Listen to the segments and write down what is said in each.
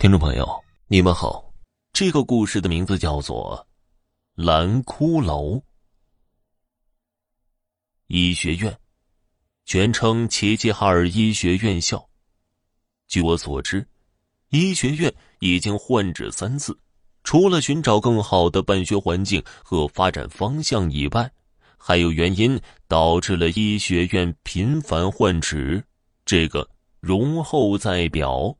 听众朋友，你们好。这个故事的名字叫做《蓝骷髅》。医学院，全称齐齐哈尔医学院校。据我所知，医学院已经换址三次，除了寻找更好的办学环境和发展方向以外，还有原因导致了医学院频繁换址。这个容后再表。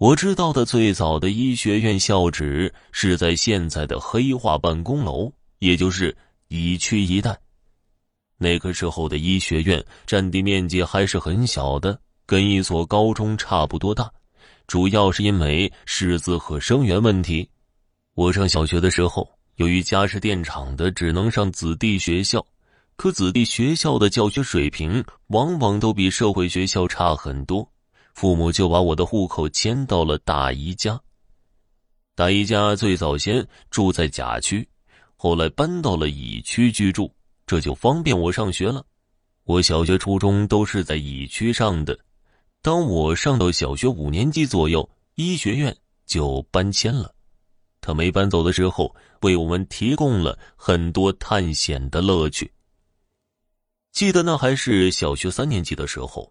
我知道的最早的医学院校址是在现在的黑化办公楼，也就是乙区一带。那个时候的医学院占地面积还是很小的，跟一所高中差不多大。主要是因为师资和生源问题。我上小学的时候，由于家是电厂的，只能上子弟学校。可子弟学校的教学水平往往都比社会学校差很多。父母就把我的户口迁到了大姨家。大姨家最早先住在甲区，后来搬到了乙区居住，这就方便我上学了。我小学、初中都是在乙区上的。当我上到小学五年级左右，医学院就搬迁了。他没搬走的时候，为我们提供了很多探险的乐趣。记得那还是小学三年级的时候。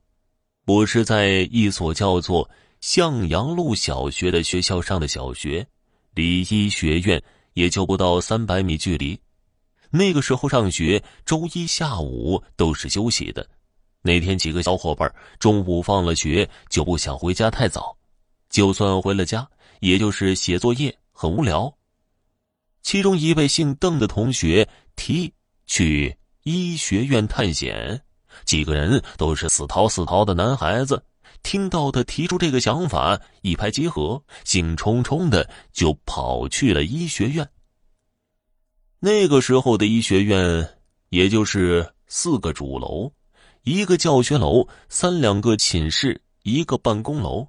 我是在一所叫做向阳路小学的学校上的小学，离医学院也就不到三百米距离。那个时候上学，周一下午都是休息的。那天几个小伙伴中午放了学就不想回家太早，就算回了家，也就是写作业，很无聊。其中一位姓邓的同学提议去医学院探险。几个人都是死逃死逃的男孩子，听到他提出这个想法，一拍即合，兴冲冲的就跑去了医学院。那个时候的医学院，也就是四个主楼，一个教学楼，三两个寝室，一个办公楼，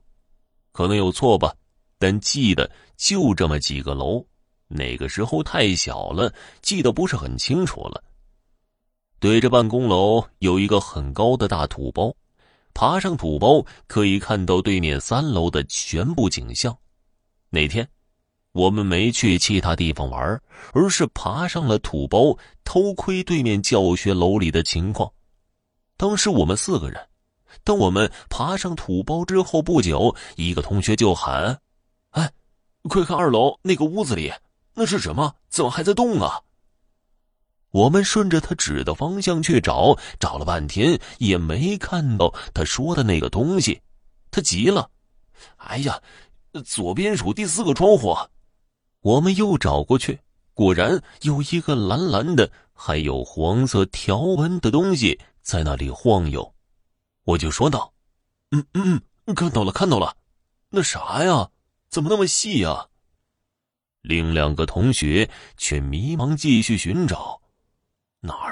可能有错吧，但记得就这么几个楼。那个时候太小了，记得不是很清楚了。对着办公楼有一个很高的大土包，爬上土包可以看到对面三楼的全部景象。那天，我们没去其他地方玩，而是爬上了土包偷窥对面教学楼里的情况。当时我们四个人，当我们爬上土包之后不久，一个同学就喊：“哎，快看二楼那个屋子里，那是什么？怎么还在动啊？”我们顺着他指的方向去找，找了半天也没看到他说的那个东西，他急了：“哎呀，左边数第四个窗户。”我们又找过去，果然有一个蓝蓝的、还有黄色条纹的东西在那里晃悠。我就说道：“嗯嗯，看到了，看到了，那啥呀？怎么那么细呀？”另两个同学却迷茫，继续寻找。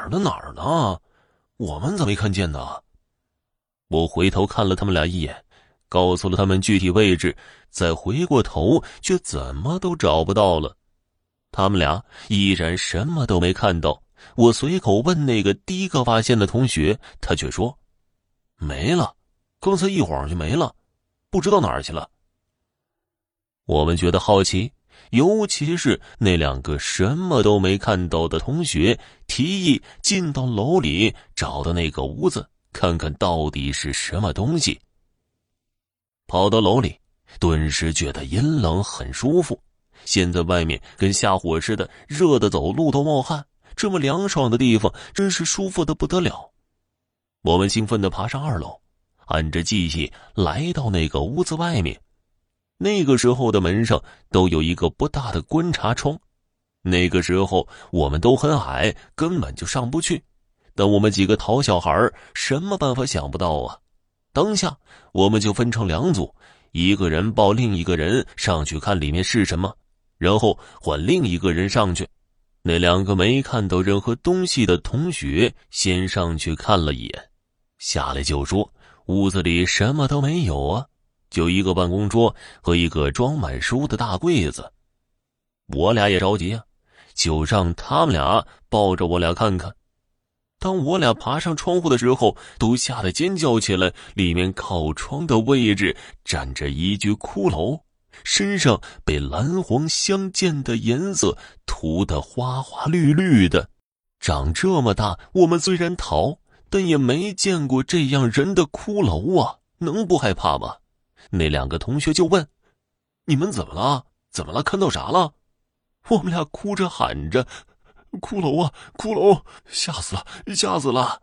哪儿呢？哪儿呢？我们咋没看见呢？我回头看了他们俩一眼，告诉了他们具体位置，再回过头却怎么都找不到了。他们俩依然什么都没看到。我随口问那个第一个发现的同学，他却说：“没了，刚才一晃就没了，不知道哪儿去了。”我们觉得好奇。尤其是那两个什么都没看到的同学，提议进到楼里找到那个屋子，看看到底是什么东西。跑到楼里，顿时觉得阴冷，很舒服。现在外面跟下火似的，热的走路都冒汗。这么凉爽的地方，真是舒服的不得了。我们兴奋地爬上二楼，按着记忆来到那个屋子外面。那个时候的门上都有一个不大的观察窗，那个时候我们都很矮，根本就上不去。但我们几个淘小孩什么办法想不到啊？当下我们就分成两组，一个人抱另一个人上去看里面是什么，然后换另一个人上去。那两个没看到任何东西的同学先上去看了一眼，下来就说屋子里什么都没有啊。就一个办公桌和一个装满书的大柜子，我俩也着急啊，就让他们俩抱着我俩看看。当我俩爬上窗户的时候，都吓得尖叫起来。里面靠窗的位置站着一具骷髅，身上被蓝黄相间的颜色涂得花花绿绿的。长这么大，我们虽然逃，但也没见过这样人的骷髅啊！能不害怕吗？那两个同学就问：“你们怎么了？怎么了？看到啥了？”我们俩哭着喊着。骷髅啊，骷髅！吓死了，吓死了！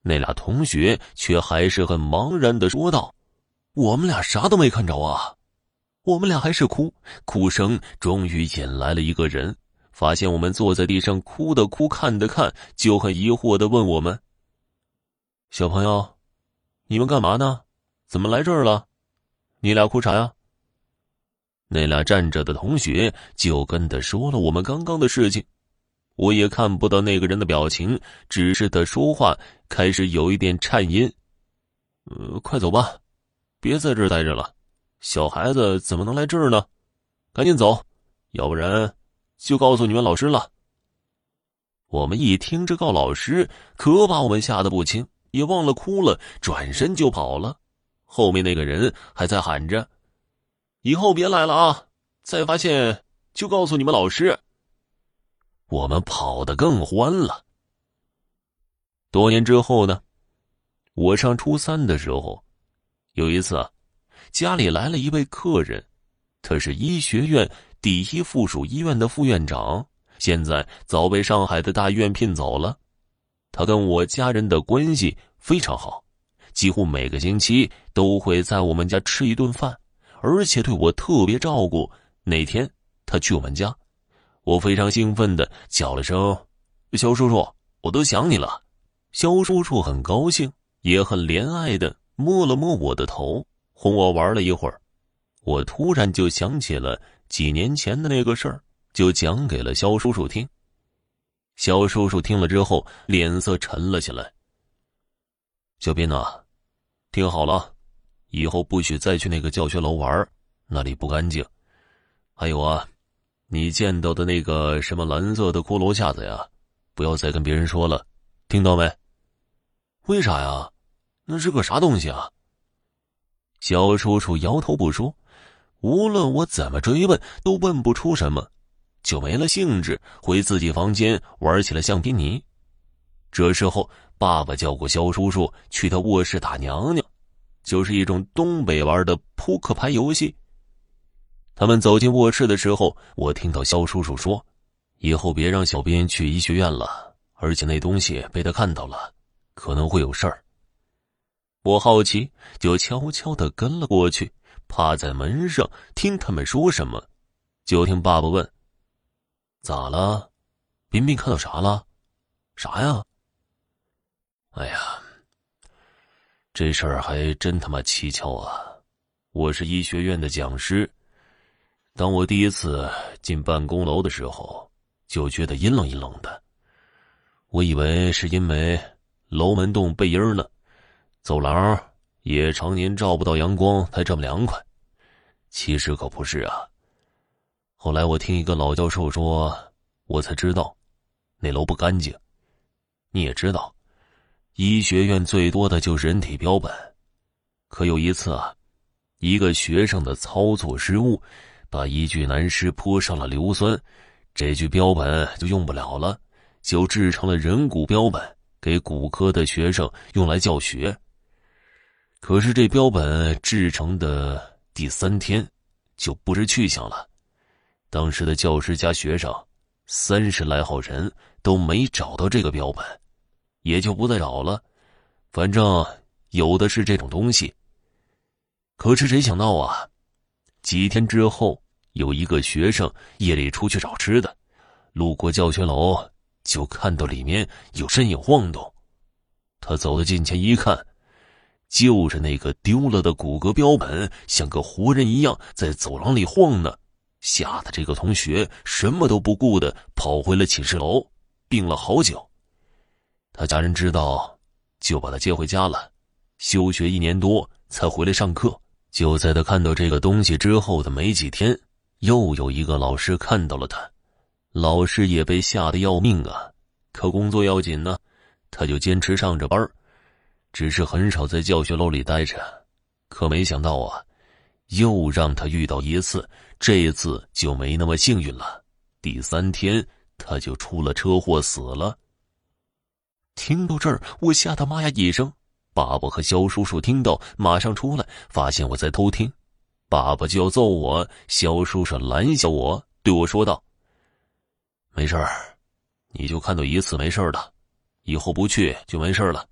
那俩同学却还是很茫然的说道：“我们俩啥都没看着啊！”我们俩还是哭，哭声终于引来了一个人，发现我们坐在地上，哭的哭，看的看，就很疑惑的问我们：“小朋友，你们干嘛呢？怎么来这儿了？你俩哭啥呀？”那俩站着的同学就跟他说了我们刚刚的事情。我也看不到那个人的表情，只是他说话开始有一点颤音。呃，快走吧，别在这儿待着了。小孩子怎么能来这儿呢？赶紧走，要不然就告诉你们老师了。我们一听这告老师，可把我们吓得不轻，也忘了哭了，转身就跑了。后面那个人还在喊着：“以后别来了啊！再发现就告诉你们老师。”我们跑得更欢了。多年之后呢，我上初三的时候，有一次啊，家里来了一位客人，他是医学院第一附属医院的副院长，现在早被上海的大医院聘走了。他跟我家人的关系非常好，几乎每个星期都会在我们家吃一顿饭，而且对我特别照顾。那天他去我们家。我非常兴奋的叫了声：“肖叔叔，我都想你了。”肖叔叔很高兴，也很怜爱的摸了摸我的头，哄我玩了一会儿。我突然就想起了几年前的那个事儿，就讲给了肖叔叔听。肖叔叔听了之后，脸色沉了下来。小斌呐，听好了，以后不许再去那个教学楼玩，那里不干净。还有啊。你见到的那个什么蓝色的骷髅架子呀，不要再跟别人说了，听到没？为啥呀？那是个啥东西啊？小叔叔摇头不说，无论我怎么追问，都问不出什么，就没了兴致，回自己房间玩起了橡皮泥。这时候，爸爸叫过肖叔叔去他卧室打娘娘，就是一种东北玩的扑克牌游戏。他们走进卧室的时候，我听到肖叔叔说：“以后别让小编去医学院了，而且那东西被他看到了，可能会有事儿。”我好奇，就悄悄的跟了过去，趴在门上听他们说什么。就听爸爸问：“咋了？彬彬看到啥了？啥呀？”哎呀，这事儿还真他妈蹊跷啊！我是医学院的讲师。当我第一次进办公楼的时候，就觉得阴冷阴冷的。我以为是因为楼门洞背阴呢，走廊也常年照不到阳光才这么凉快。其实可不是啊。后来我听一个老教授说，我才知道，那楼不干净。你也知道，医学院最多的就是人体标本。可有一次啊，一个学生的操作失误。把一具男尸泼上了硫酸，这具标本就用不了了，就制成了人骨标本，给骨科的学生用来教学。可是这标本制成的第三天，就不知去向了。当时的教师加学生三十来号人都没找到这个标本，也就不再找了。反正有的是这种东西。可是谁想到啊？几天之后，有一个学生夜里出去找吃的，路过教学楼，就看到里面有身影晃动。他走到近前一看，就是那个丢了的骨骼标本，像个活人一样在走廊里晃呢。吓得这个同学什么都不顾的跑回了寝室楼，病了好久。他家人知道，就把他接回家了，休学一年多才回来上课。就在他看到这个东西之后的没几天，又有一个老师看到了他，老师也被吓得要命啊！可工作要紧呢，他就坚持上着班只是很少在教学楼里待着。可没想到啊，又让他遇到一次，这次就没那么幸运了。第三天，他就出了车祸死了。听到这儿，我吓得妈呀一声。爸爸和肖叔叔听到，马上出来，发现我在偷听。爸爸就要揍我，肖叔叔拦下我，对我说道：“没事儿，你就看到一次没事的，以后不去就没事了。”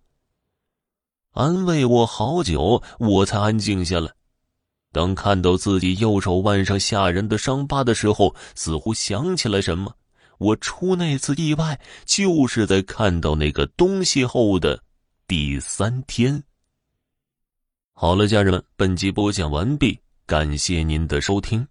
安慰我好久，我才安静下来。当看到自己右手腕上吓人的伤疤的时候，似乎想起了什么。我出那次意外，就是在看到那个东西后的第三天。好了，家人们，本集播讲完毕，感谢您的收听。